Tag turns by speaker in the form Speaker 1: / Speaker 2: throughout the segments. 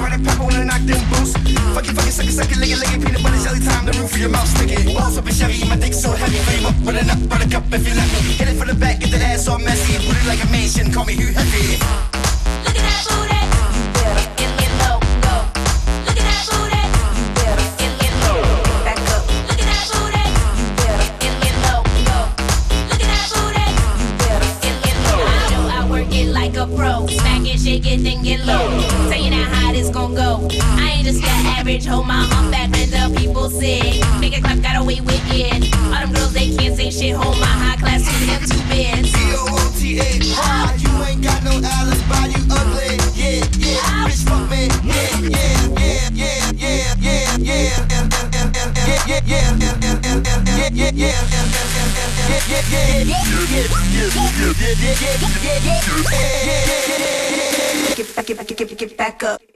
Speaker 1: running pepper when I knock them boots. Fuck it, fuck it, suck it, suck it, lick it, lick it, peanut butter jelly time. The roof of your mouth sticking. Balls up a Chevy, my dick so heavy. Frame up, put it up, buttercup if you let me. Hit it from the back, get that ass all messy. Put it like a mansion, call me Hugh Hefty.
Speaker 2: told my mom that and the people sick. Nigga clap got away with it. All them girls they can't say shit. Hold my high class to them two bits.
Speaker 1: D O O T A. You ain't got no Alice, by you ugly. Yeah, yeah. Bitch, fuck me. Yeah, yeah, yeah, yeah, yeah, yeah, yeah. Yeah, yeah, yeah, yeah, yeah, yeah, yeah, yeah, yeah, yeah, yeah,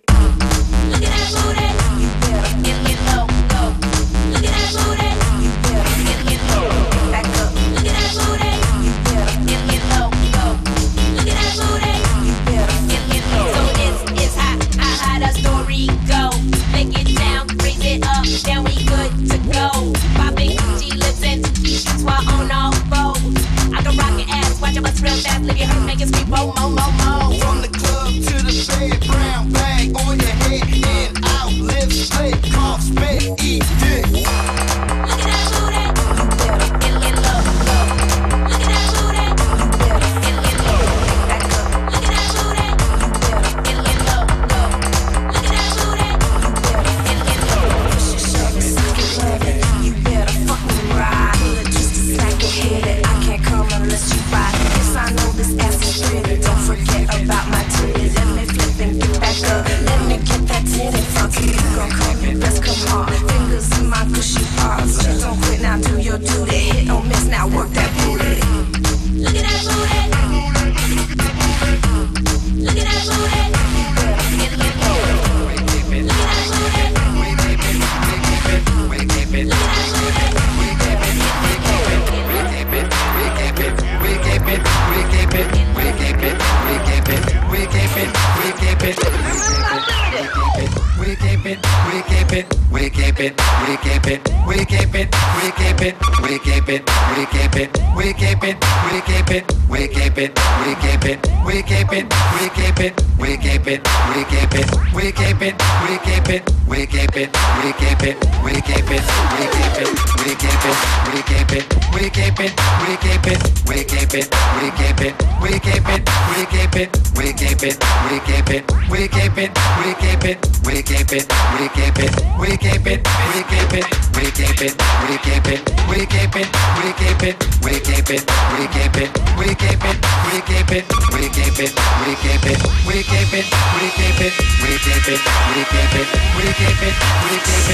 Speaker 2: Baby, baby,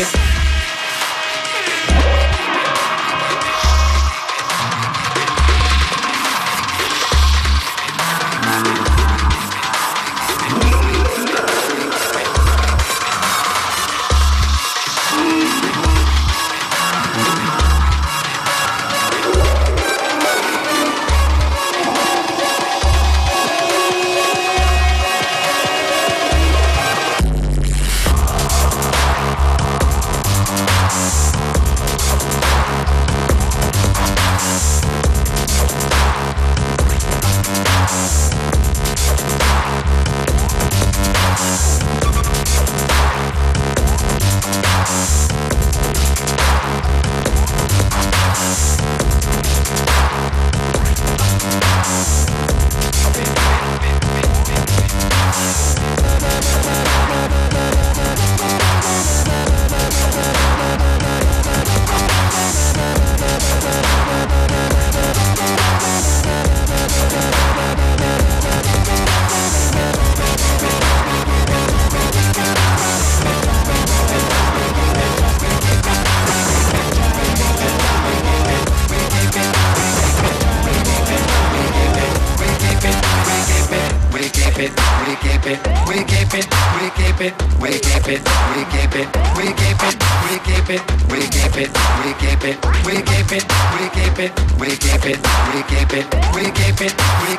Speaker 2: it.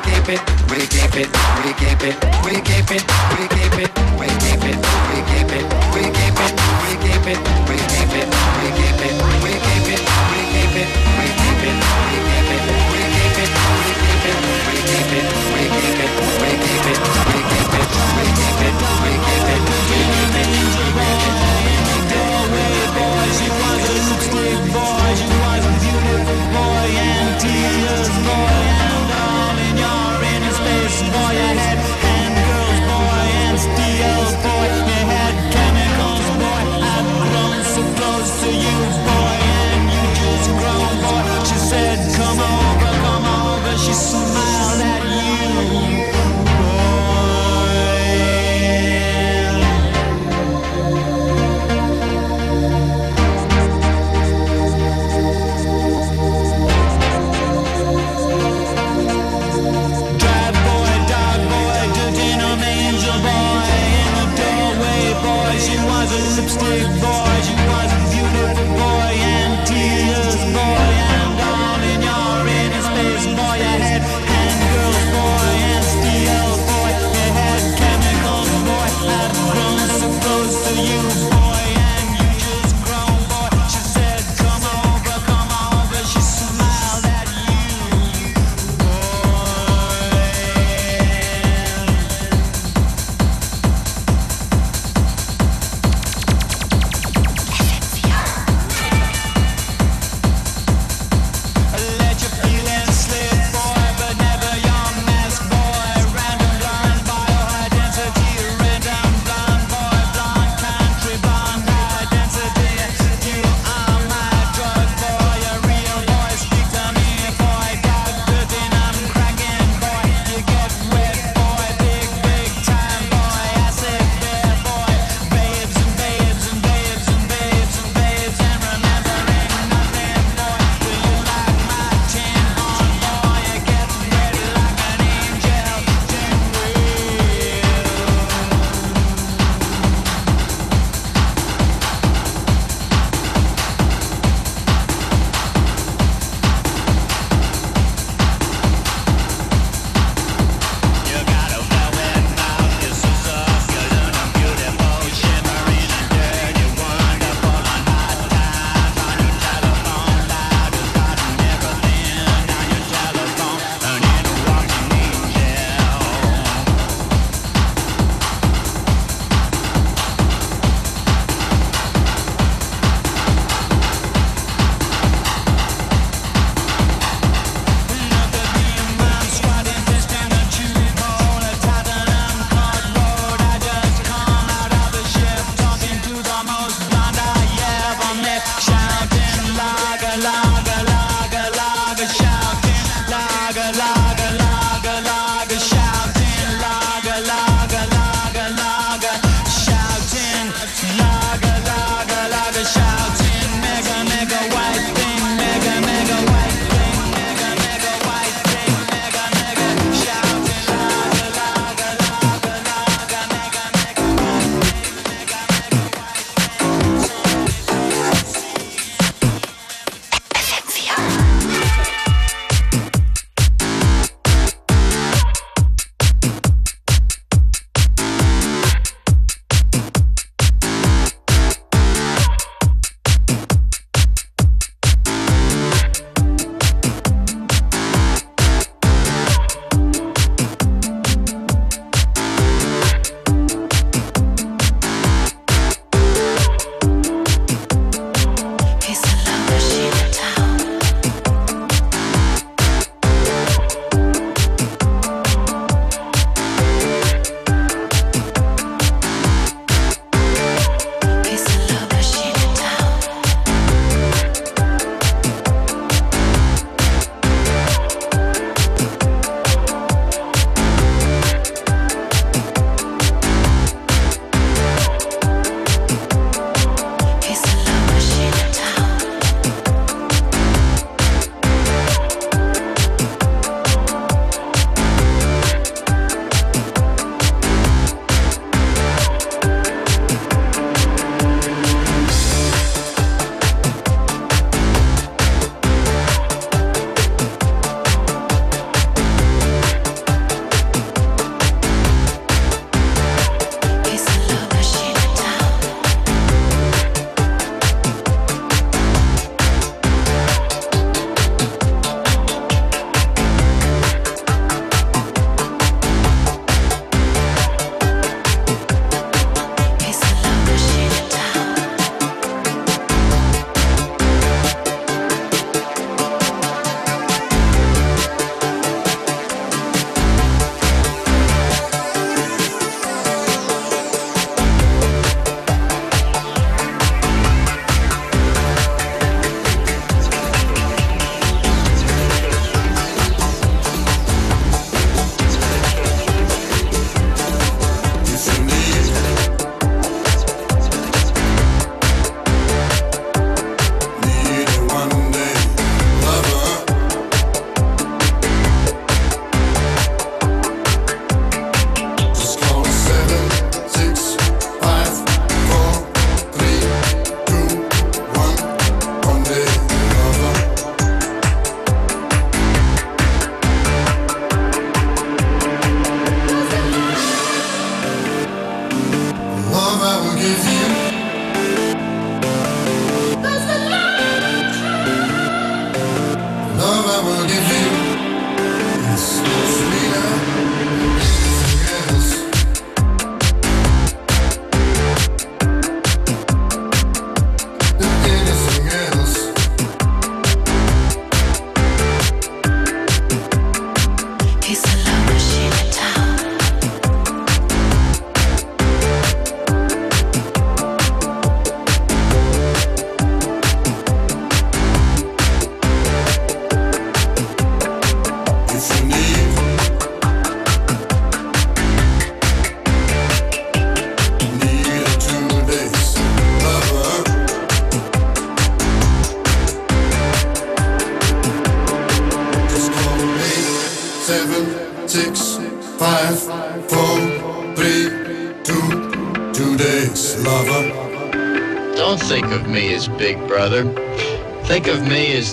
Speaker 3: keep it, we keep it, we keep it, we keep it, we keep it, we keep it, we keep it, we keep it, we keep it, we keep it, we keep it.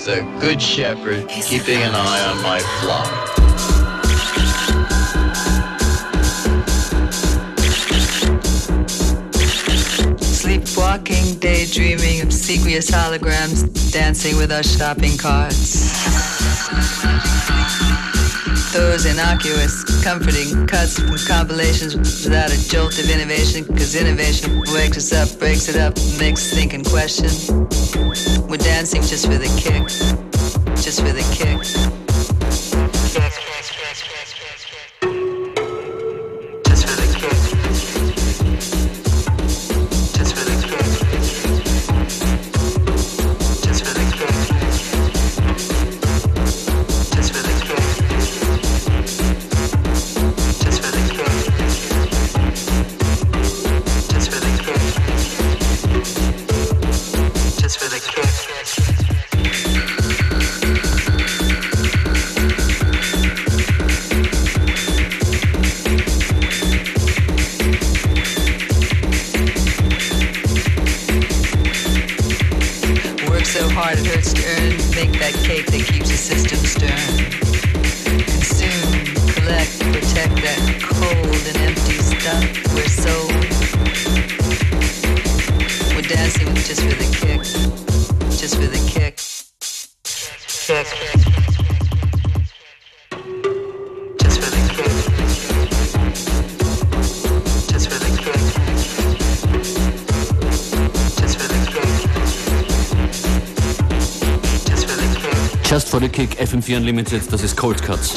Speaker 4: the Good Shepherd keeping an eye on my flock.
Speaker 5: Sleepwalking, daydreaming, obsequious holograms, dancing with our shopping carts. Those innocuous, comforting cuts and compilations without a jolt of innovation, cause innovation wakes us up, breaks it up, makes thinking question dancing just for the kick, just for the kick.
Speaker 6: Unlimited, das ist Cold Cuts.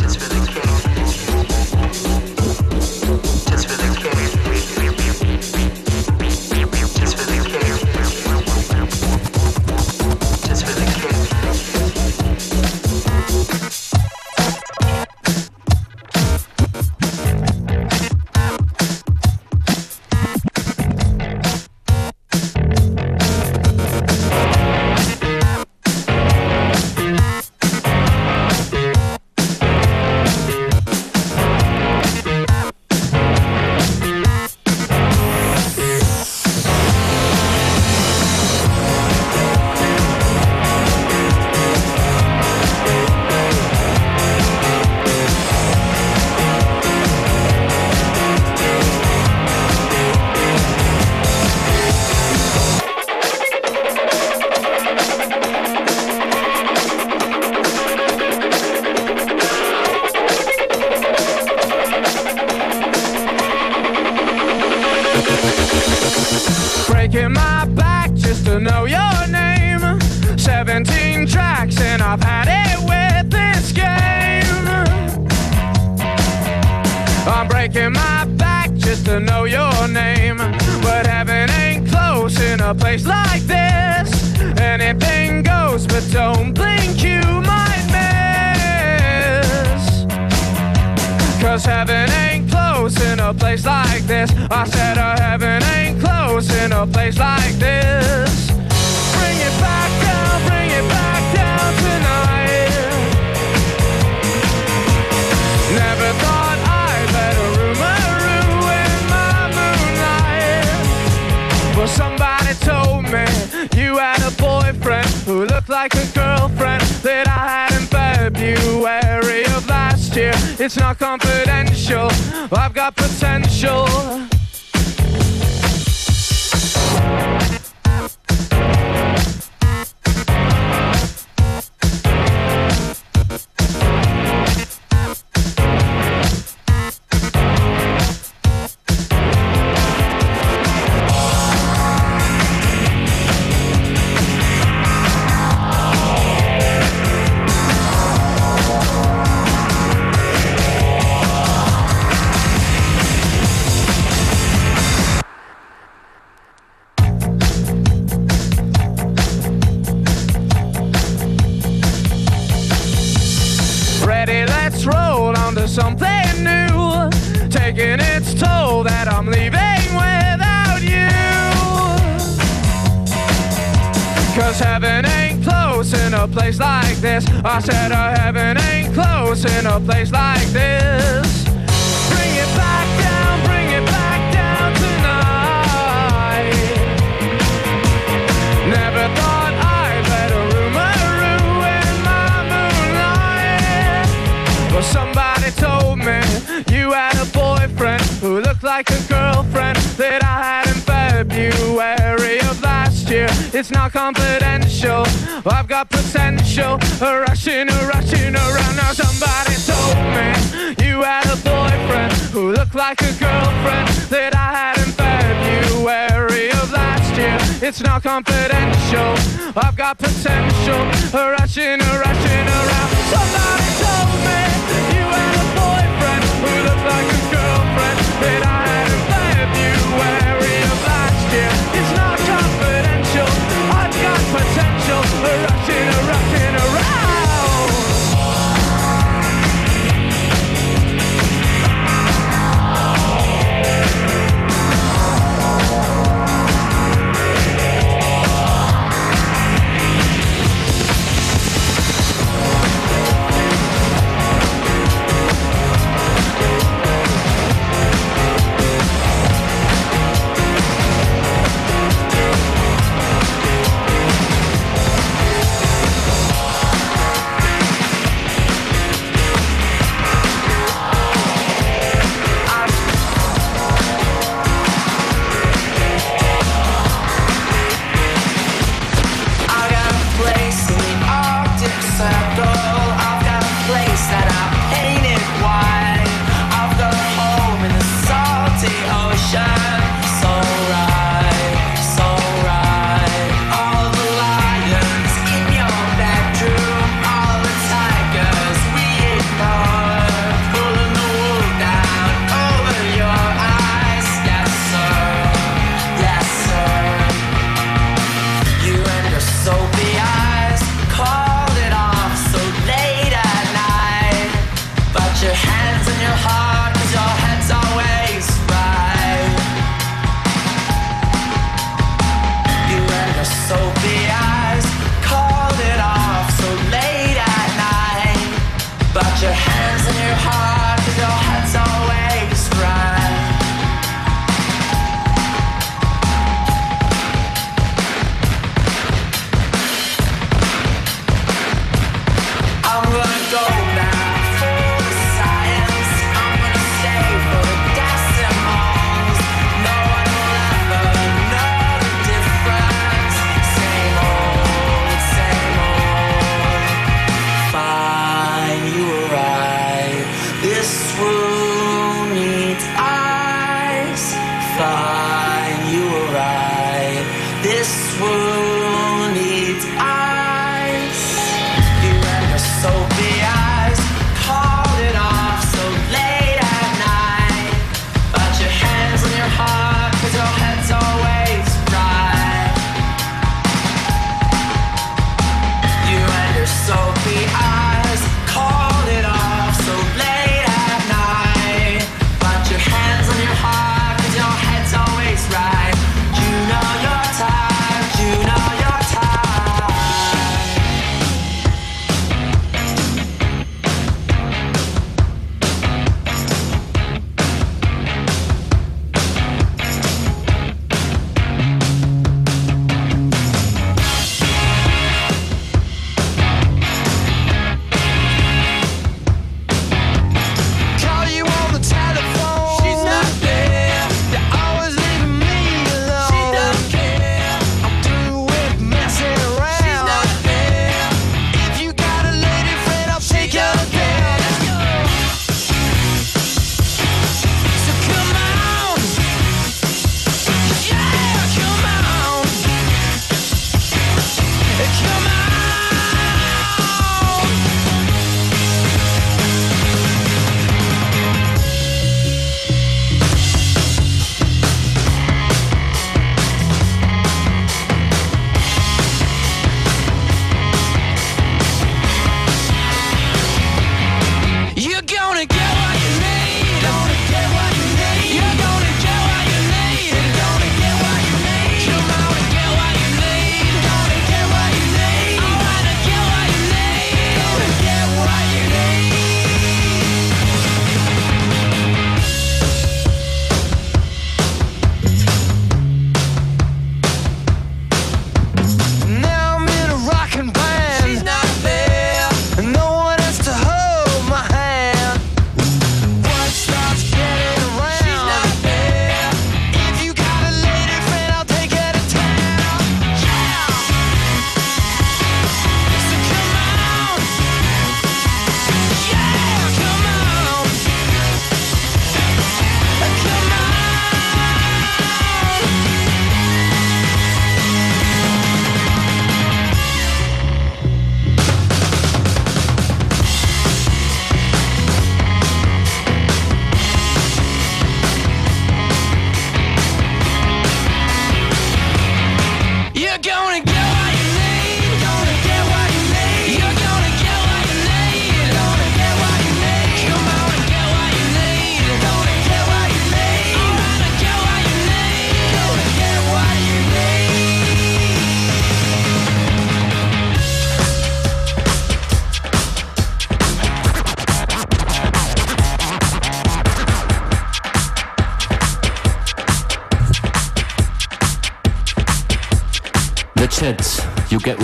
Speaker 7: Confidential. I've got potential.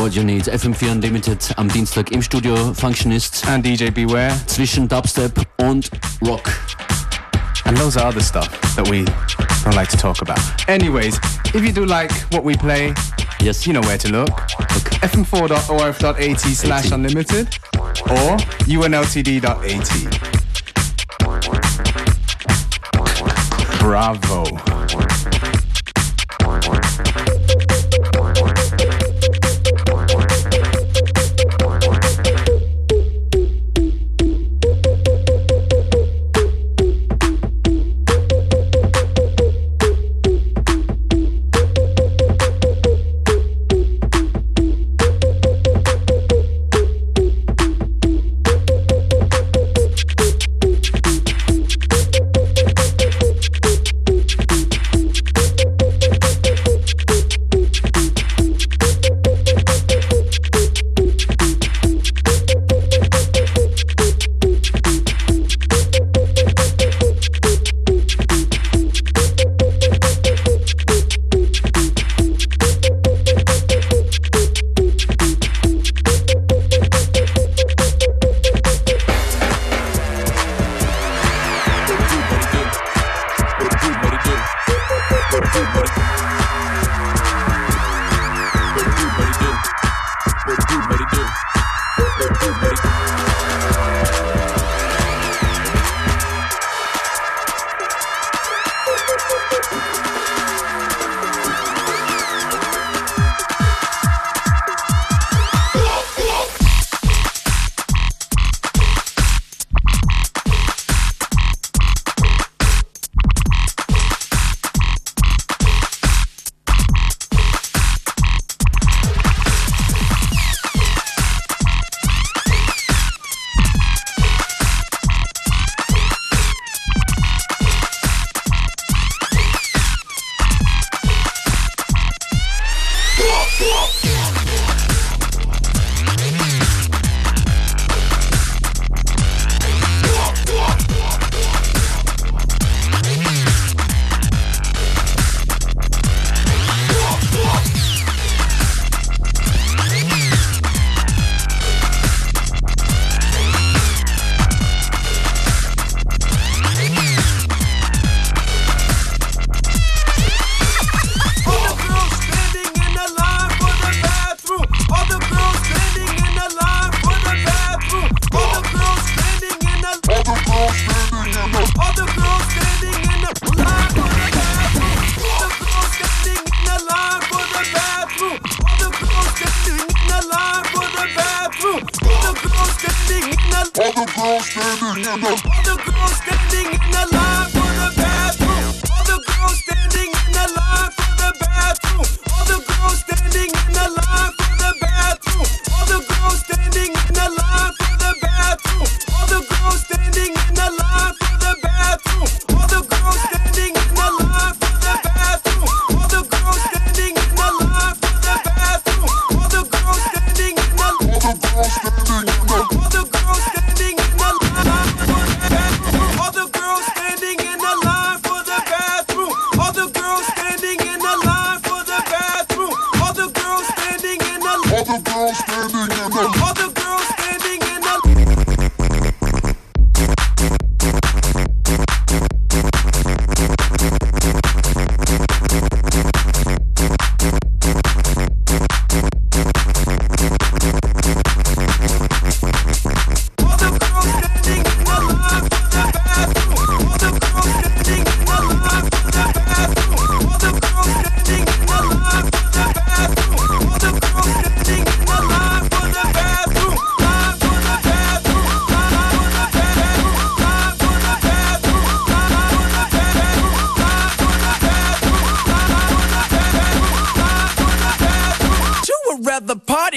Speaker 8: What You Need. FM4 Unlimited am Dienstag im Studio. Functionist.
Speaker 7: And DJ Beware.
Speaker 8: Zwischen Dubstep und Rock.
Speaker 7: And loads of other stuff that we don't like to talk about. Anyways, if you do like what we play,
Speaker 8: yes,
Speaker 7: you know where to look. Okay. fm4.orf.at slash unlimited or unltd.at. Bravo.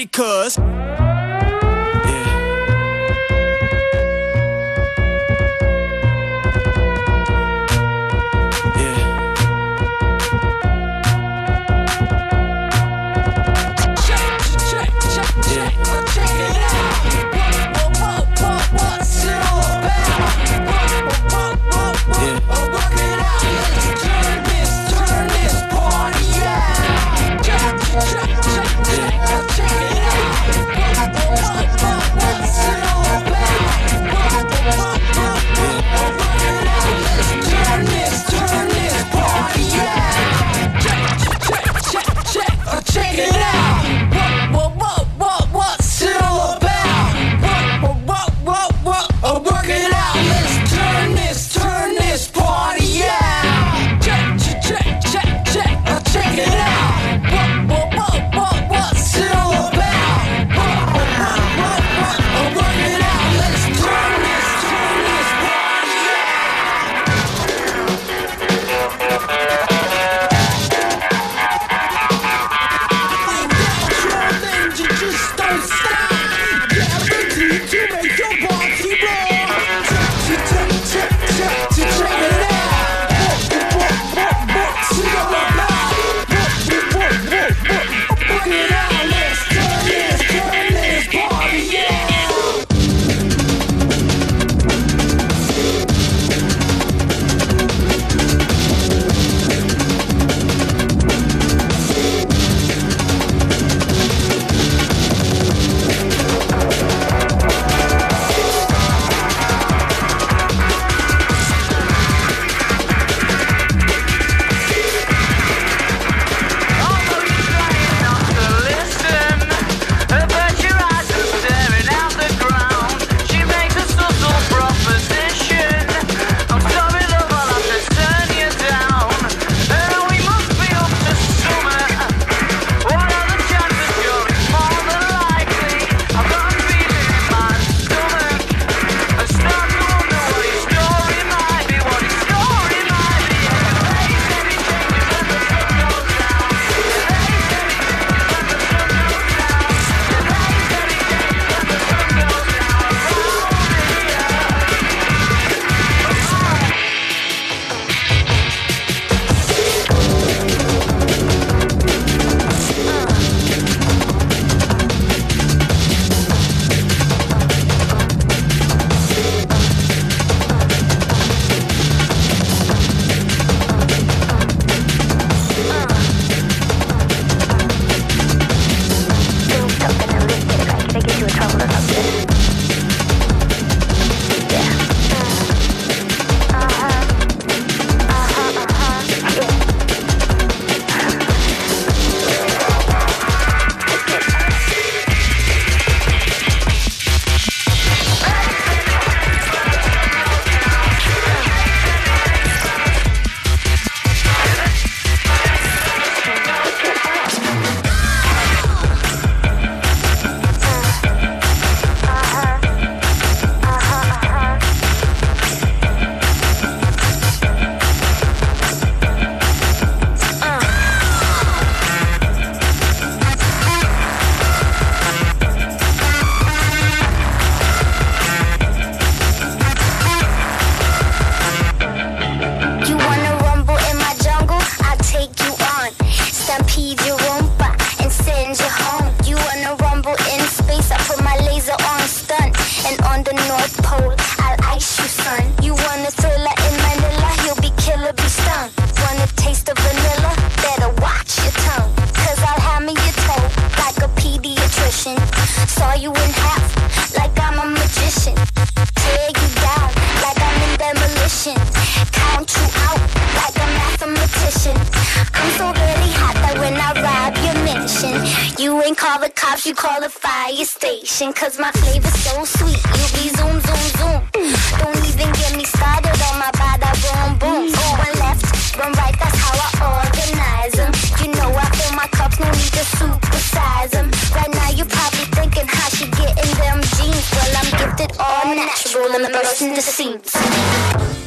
Speaker 9: cuz.
Speaker 10: Quando a burst into the.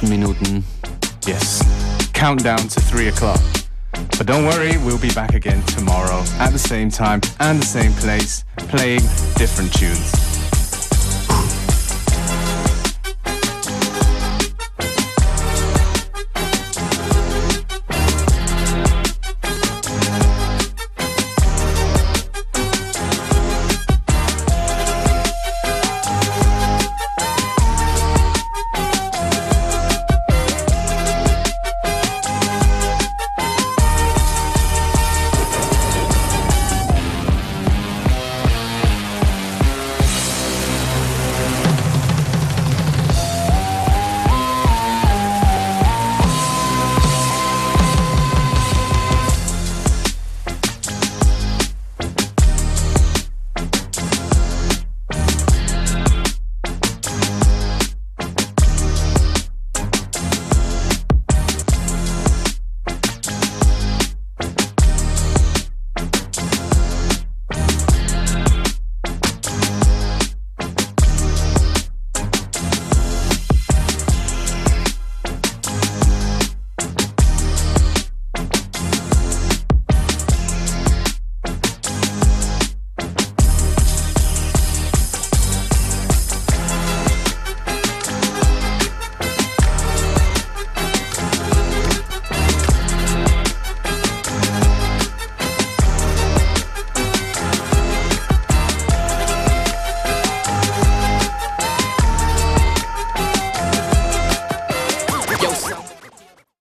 Speaker 8: letzten Minuten.
Speaker 7: Yes. Countdown to 3 o'clock. But don't worry, we'll be back again tomorrow at the same time and the same place, playing different tunes.